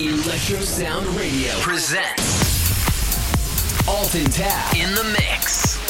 Electro Sound Radio presents Alton Tab in the mix.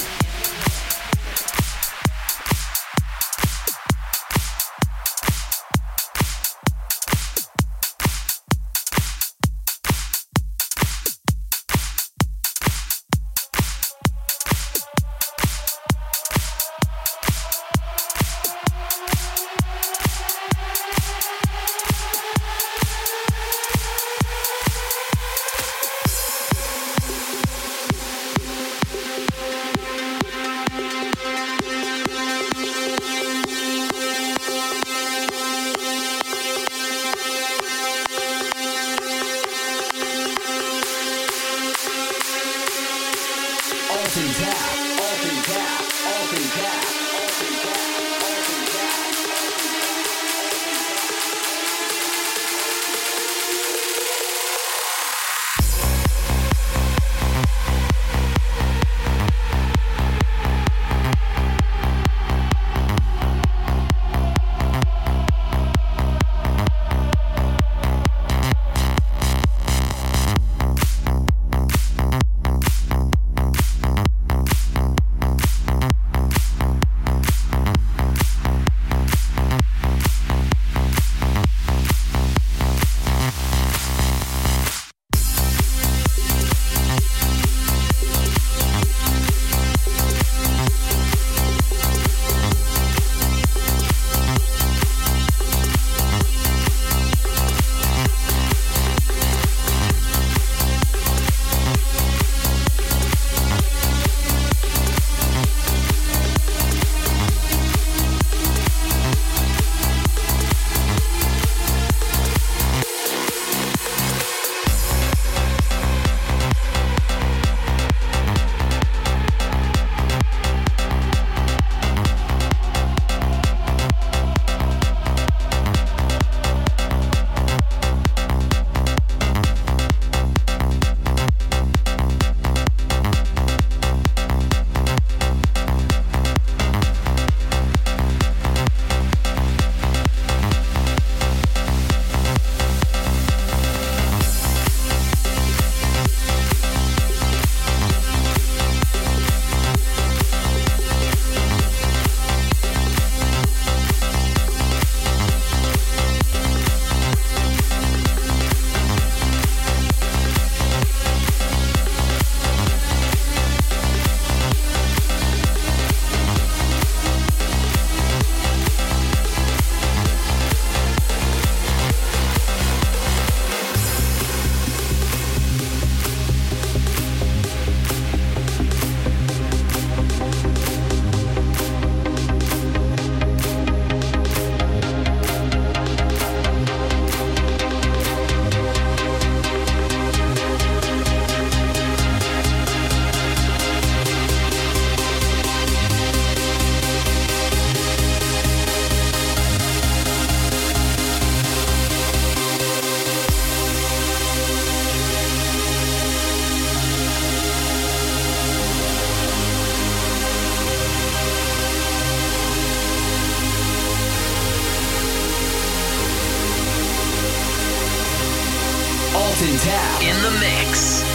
Alton Tab in the mix.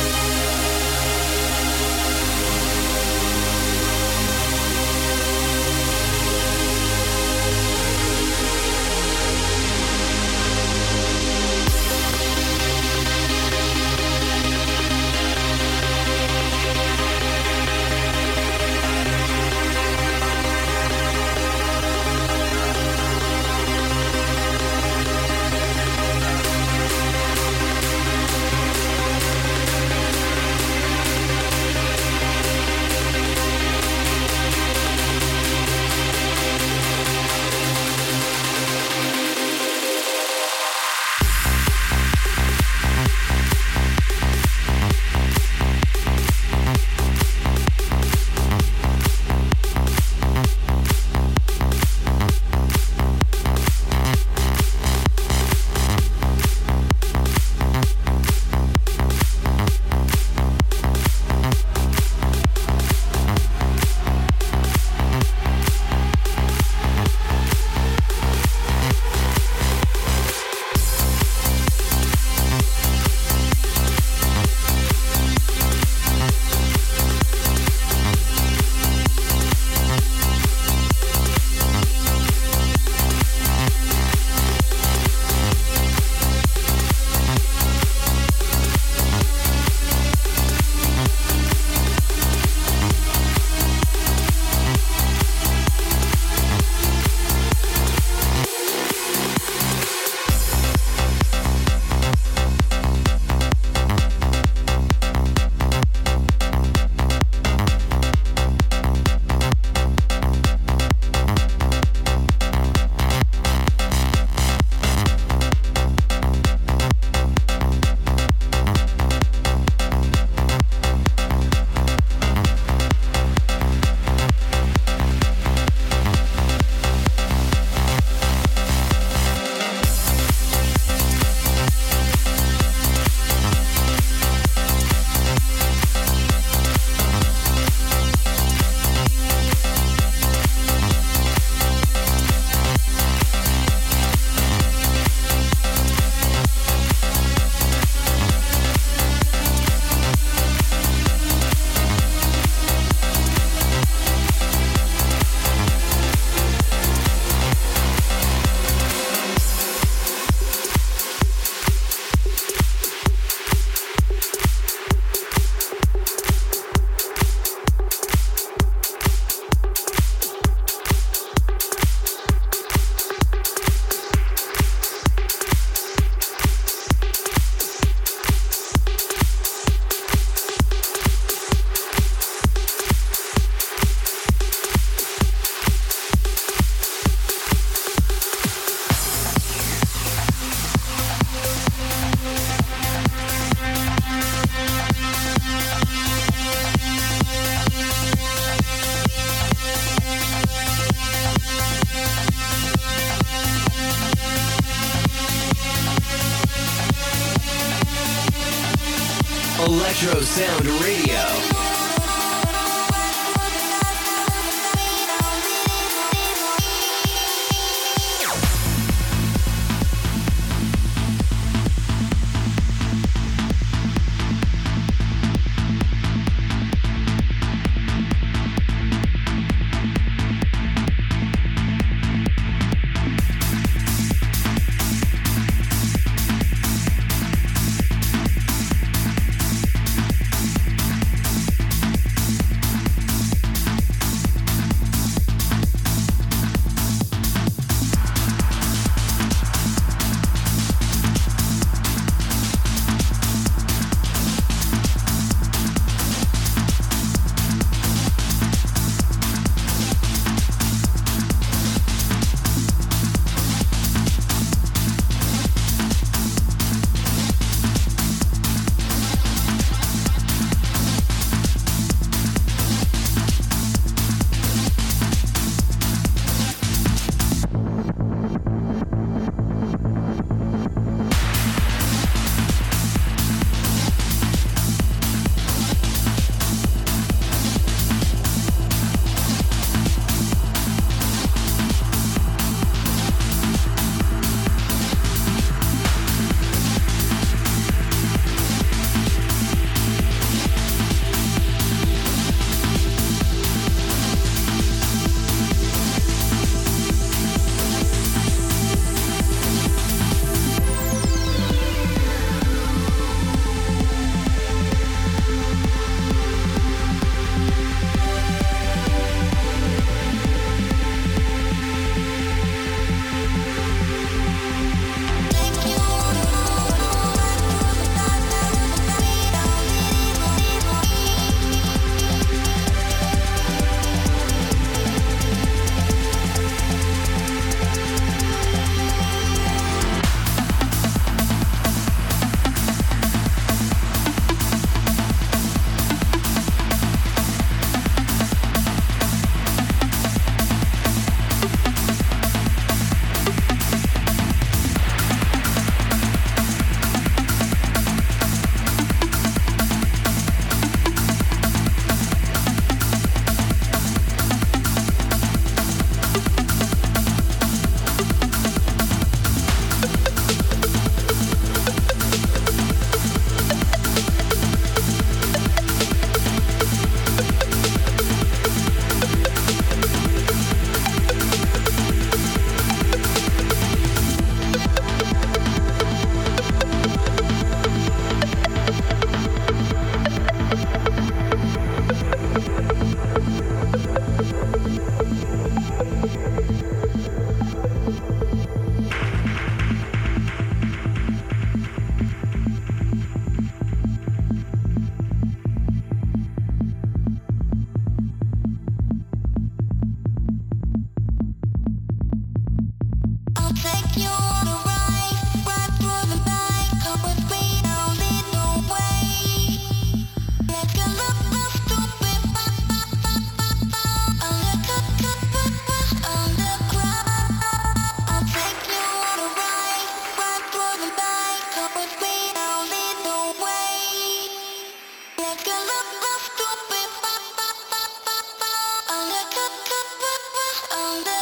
on the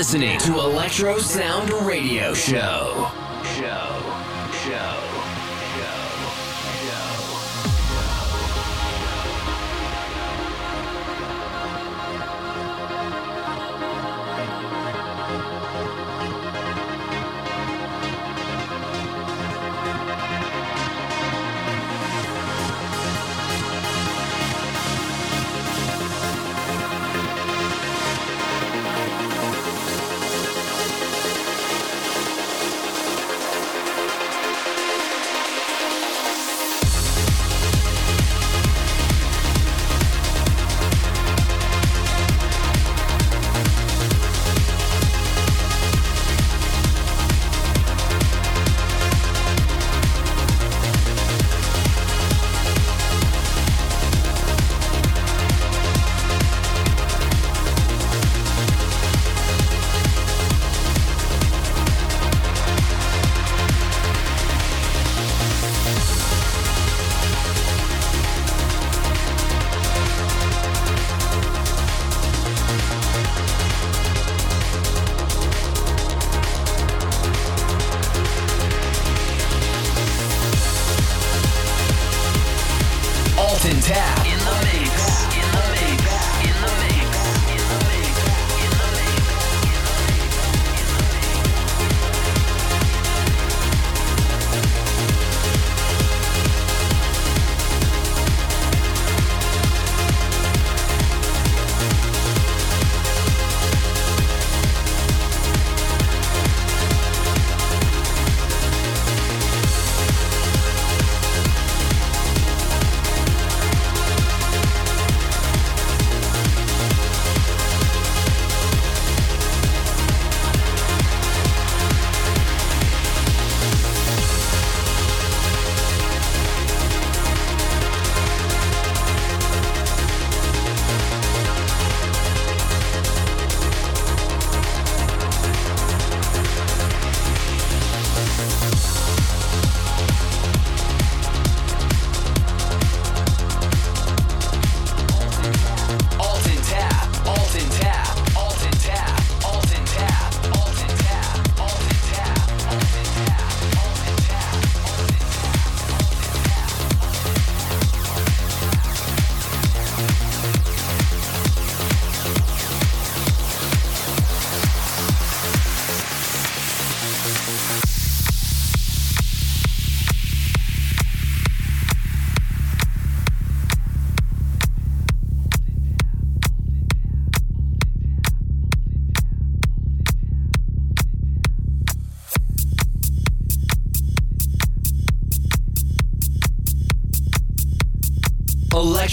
listening to Electro Sound Radio Show.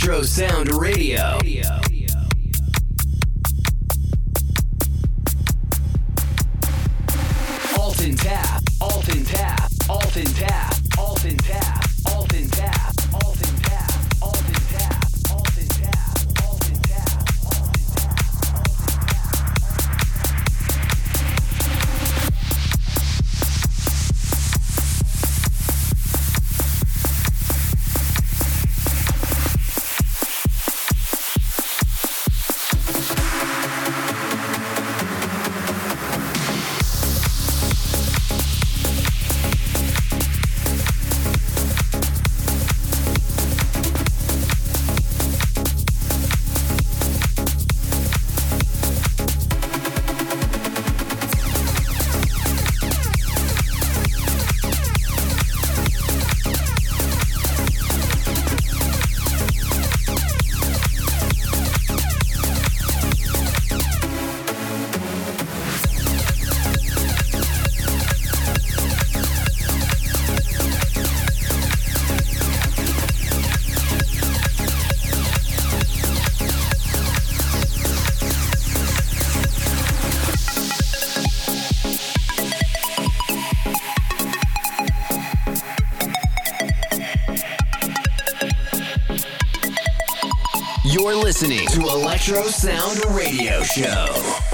Electro Sound Radio. You're listening to Electro Sound Radio Show.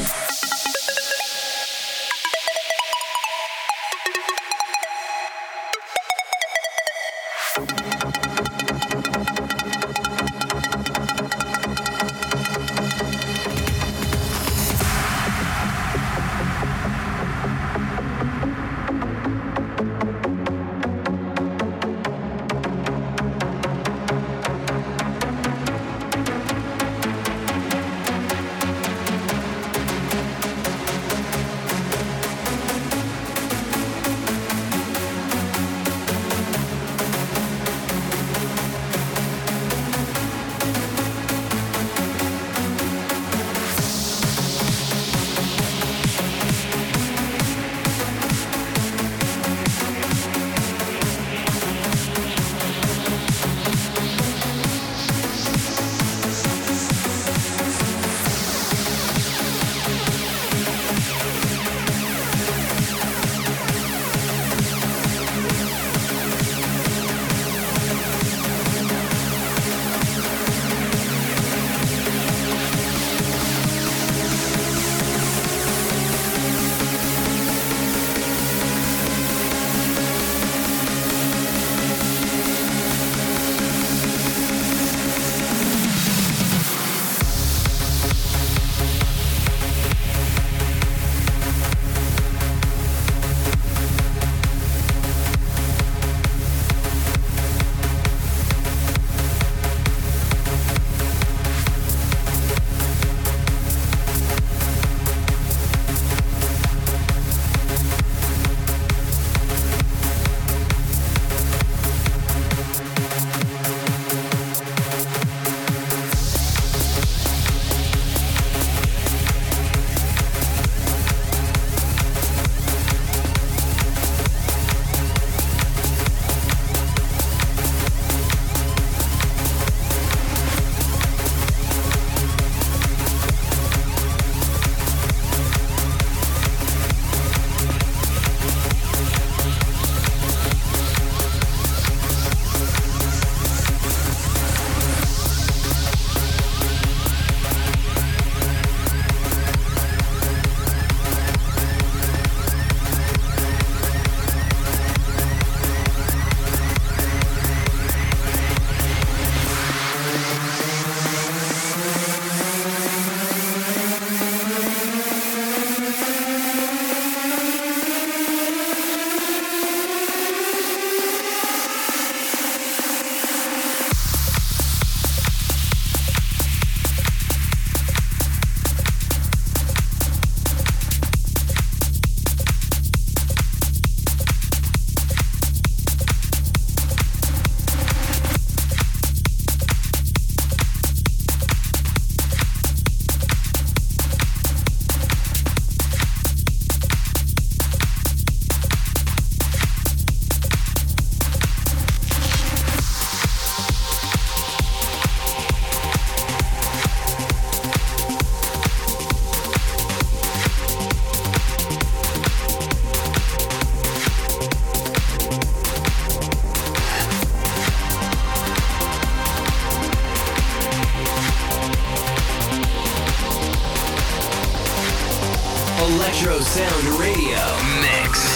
Sound Radio Mix.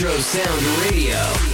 Electro Sound Radio.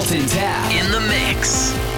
Tap in the mix.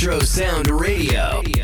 Electro Sound. Radio.